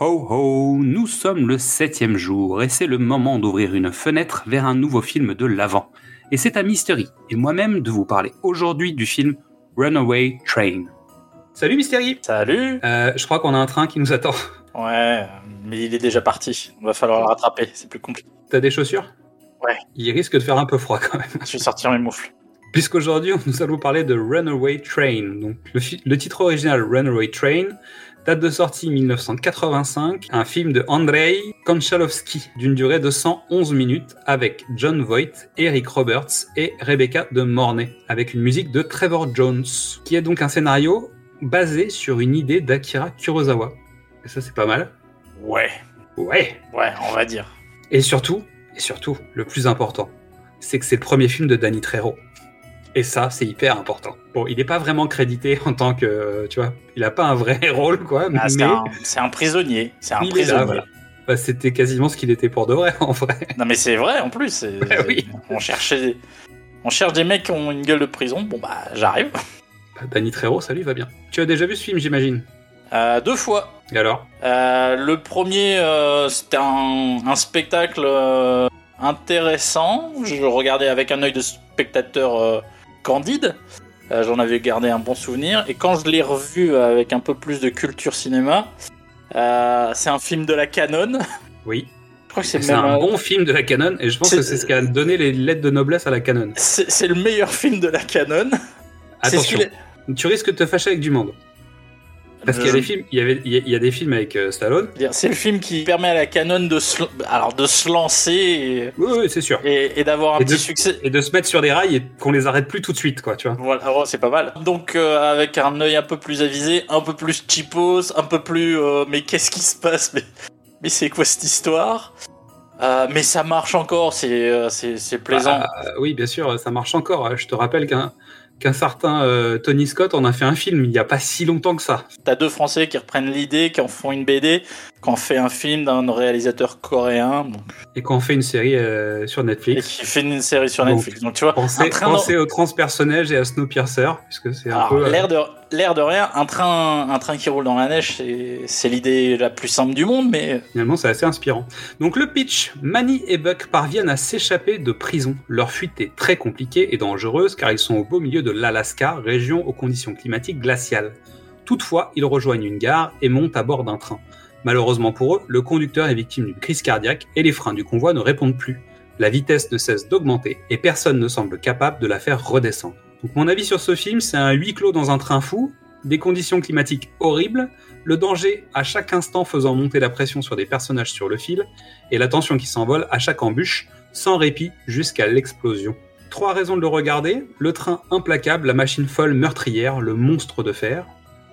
ho ho, nous sommes le septième jour et c'est le moment d'ouvrir une fenêtre vers un nouveau film de l'avant. Et c'est à Mystery et moi-même de vous parler aujourd'hui du film Runaway Train. Salut Mystery Salut Euh, Je crois qu'on a un train qui nous attend. Ouais, mais il est déjà parti. Il va falloir le rattraper, c'est plus compliqué. T'as des chaussures? Ouais. Il risque de faire un peu froid quand même. Je vais sortir mes moufles. Puisqu'aujourd'hui, nous allons parler de Runaway Train. Donc, le titre original Runaway Train date de sortie 1985, un film de Andrei Konchalovsky d'une durée de 111 minutes avec John Voight, Eric Roberts et Rebecca de Mornay, avec une musique de Trevor Jones, qui est donc un scénario basé sur une idée d'Akira Kurosawa. Et ça, c'est pas mal. Ouais, Ouais. ouais, on va dire. Et surtout, et surtout, le plus important, c'est que c'est le premier film de Danny Trejo. Et ça, c'est hyper important. Bon, il n'est pas vraiment crédité en tant que, tu vois, il n'a pas un vrai rôle, quoi. Ah, c'est mais un, c'est un prisonnier. C'est un il prisonnier. voilà. Bah, c'était quasiment ce qu'il était pour de vrai, en vrai. Non, mais c'est vrai en plus. oui. On cherchait. On cherche des mecs qui ont une gueule de prison. Bon, bah, j'arrive. Bah, Danny Trejo, ça lui va bien. Tu as déjà vu ce film, j'imagine? Euh, deux fois. Et alors? Euh, le premier, euh, c'était un, un spectacle intéressant. Je regardais avec un œil de spectateur candide. Euh, J'en avais gardé un bon souvenir. Et quand je l'ai revu avec un peu plus de culture cinéma, euh, c'est un film de la Canon. Oui. Je crois que c'est un bon film de la Canon, et je pense que c'est ce qui a donné les lettres de noblesse à la Canon. c'est le meilleur film de la Canon. Attention, tu risques de te fâcher avec du monde. Parce qu'il y a des films, il y, avait, il y a- des films avec euh, Stallone. C'est le film qui permet à la Canon de se, alors de se lancer Oui, oui, c'est sûr. et, et- et d'avoir un Et petit de- succès. Et de se mettre sur des rails et qu'on les arrête plus tout de suite, quoi, tu vois. Voilà, oh, c'est pas mal. Donc euh, avec un œil un peu plus avisé, un peu plus cheapos, un peu plus euh, mais qu'est-ce qui se passe? Mais, mais c'est quoi cette histoire? Euh, Mais ça marche encore, c'est plaisant. Bah, oui, bien sûr, ça marche encore. Je te rappelle qu'un qu'un certain euh, Tony Scott en a fait un film il n'y a pas si longtemps que ça. T'as deux Français qui reprennent l'idée, qui en font une BD, qui en fait un film d'un réalisateur coréen bon, Et qu'on fait une série euh, sur et Netflix. qui fait une série sur Donc, Netflix. Donc tu vois, Pensez, train pensez aux transpersonnages et à Snowpiercer, puisque c'est un peu. euh, l'air de l'air de rien, un train un train qui roule dans la neige, c'est c'est l'idée la plus simple du monde, mais Finalement, c'est assez inspirant. Donc, le pitch Manny et Buck parviennent à s'échapper de prison. Leur fuite est très compliquée et dangereuse car ils sont au beau milieu de l'Alaska, région aux conditions climatiques glaciales. Toutefois, ils rejoignent une gare et montent à bord d'un train. Malheureusement pour eux, le conducteur est victime d'une crise cardiaque et les freins du convoi ne répondent plus. La vitesse ne cesse d'augmenter et personne ne semble capable de la faire redescendre. Donc mon avis sur ce film, c'est un huis clos dans un train fou, des conditions climatiques horribles, le danger à chaque instant faisant monter la pression sur des personnages sur le fil, et la tension qui s'envole à chaque embûche, sans répit jusqu'à l'explosion. Trois raisons de le regarder, le train implacable, la machine folle meurtrière, le monstre de fer.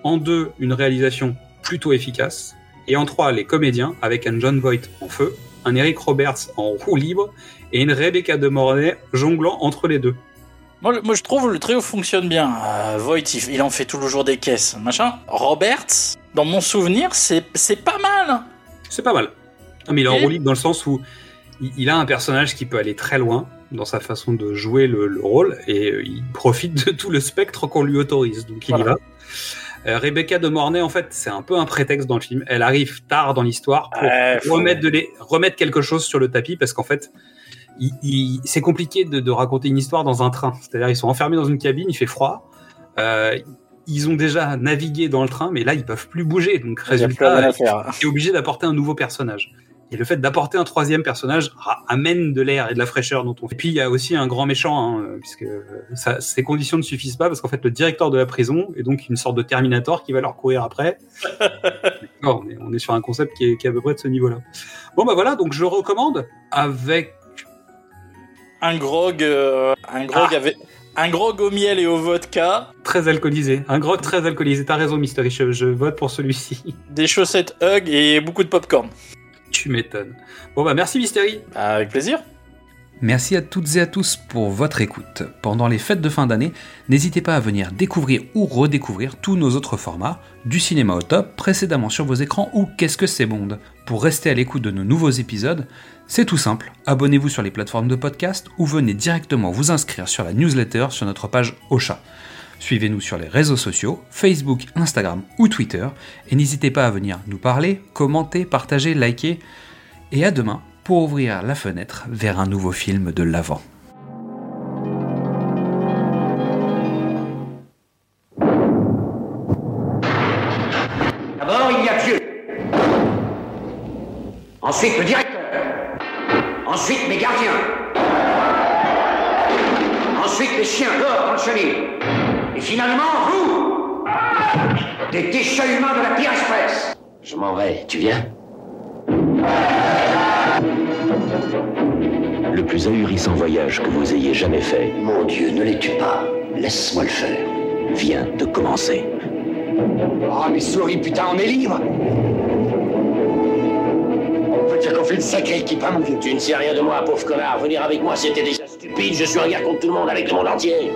En deux, une réalisation plutôt efficace. Et en trois, les comédiens, avec un John Voight en feu, un Eric Roberts en roue libre, et une Rebecca de Mornay jonglant entre les deux. Moi, le- moi, je trouve le trio fonctionne bien. Euh, Voight, il, il en fait toujours des caisses, machin. Roberts, dans mon souvenir, c'est pas mal. C'est pas mal. Non, mais il est en roue libre dans le sens où il, il a un personnage qui peut aller très loin dans sa façon de jouer le, le rôle et euh, il profite de tout le spectre qu'on lui autorise. Donc il y va. Euh, Rebecca de Mornay, en fait, c'est un peu un prétexte dans le film. Elle arrive tard dans l'histoire pour Ouais, remettre, de les, remettre quelque chose sur le tapis parce qu'en fait, c'est compliqué de, de raconter une histoire dans un train. C'est-à-dire, ils sont enfermés dans une cabine, il fait froid. Euh, ils ont déjà navigué dans le train, mais là, ils peuvent plus bouger. Donc, résultat, rien à faire. est obligé d'apporter un nouveau personnage. Et le fait d'apporter un troisième personnage ra- amène de l'air et de la fraîcheur dont on fait. Et puis il y a aussi un grand méchant, hein, puisque ça, ces conditions ne suffisent pas, parce qu'en fait le directeur de la prison est donc une sorte de Terminator qui va leur courir après. On, est, on est sur un concept qui est, qui est à peu près de ce niveau-là. Bon bah voilà, donc je recommande avec Un grog, euh, un grog Ah. avec un grog au miel et au vodka, très alcoolisé, un grog très alcoolisé. T'as raison, Mystery, je, je vote pour celui-ci. des chaussettes Hug et beaucoup de popcorn. Tu m'étonnes. Bon bah merci, Mystery. Avec plaisir. Merci à toutes et à tous pour votre écoute. Pendant les fêtes de fin d'année, n'hésitez pas à venir découvrir ou redécouvrir tous nos autres formats, du cinéma au top, précédemment sur vos écrans ou Qu'est-ce que c'est Bond. Pour rester à l'écoute de nos nouveaux épisodes, c'est tout simple, abonnez-vous sur les plateformes de podcast ou venez directement vous inscrire sur la newsletter sur notre page Ocha. Suivez-nous sur les réseaux sociaux, Facebook, Instagram ou Twitter, et n'hésitez pas à venir nous parler, commenter, partager, liker, et à demain pour ouvrir la fenêtre vers un nouveau film de l'avant. D'abord, il y a Dieu. Ensuite, le directeur. Ensuite, mes gardiens. Ensuite, les chiens dehors dans le. Et finalement, vous Des déchets humains de la pire espèce Je m'en vais, tu viens? Le plus ahurissant voyage que vous ayez jamais fait Mon Dieu, ne les tue pas. Laisse-moi le faire. vient de commencer. Oh, mais souris, putain, on est libre On peut dire qu'on fait une sacrée équipe, hein, mon vieux Tu ne sais rien de moi, pauvre connard. Venir avec moi, c'était déjà stupide. Je suis un gars contre tout le monde, avec le monde entier.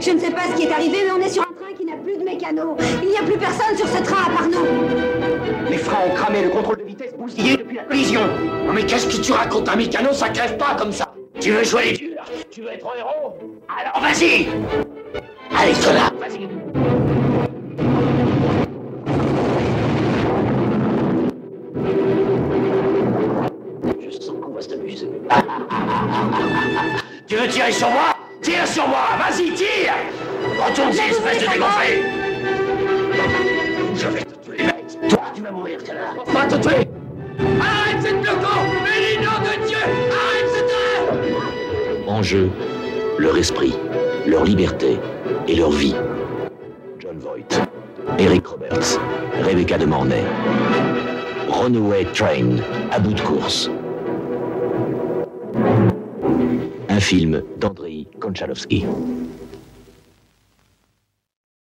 Je ne sais pas ce qui est arrivé, mais on est sur un train qui n'a plus de mécano. Il n'y a plus personne sur ce train à part nous. Les freins ont cramé, le contrôle de vitesse bousillé depuis la collision. Non mais qu'est-ce que tu racontes? Un mécano, ça crève pas comme ça. Tu veux jouer les durs? Tu veux être un héros? Alors vas-y! Allez, connard, vas-y. Je sens qu'on va s'amuser. tu veux tirer sur moi? Tire sur moi Vas-y, tire Retourne-y, espèce de dégonflé Je vais te tuer, mec Toi, tu vas mourir, connard On va te tuer Arrête cette loco Mais les noms de Dieu Arrête cette En jeu, leur esprit, leur liberté et leur vie. John Voight, Eric Roberts, Rebecca de Mornay. Runaway Train, à bout de course. Film d'Andrei Konchalovsky.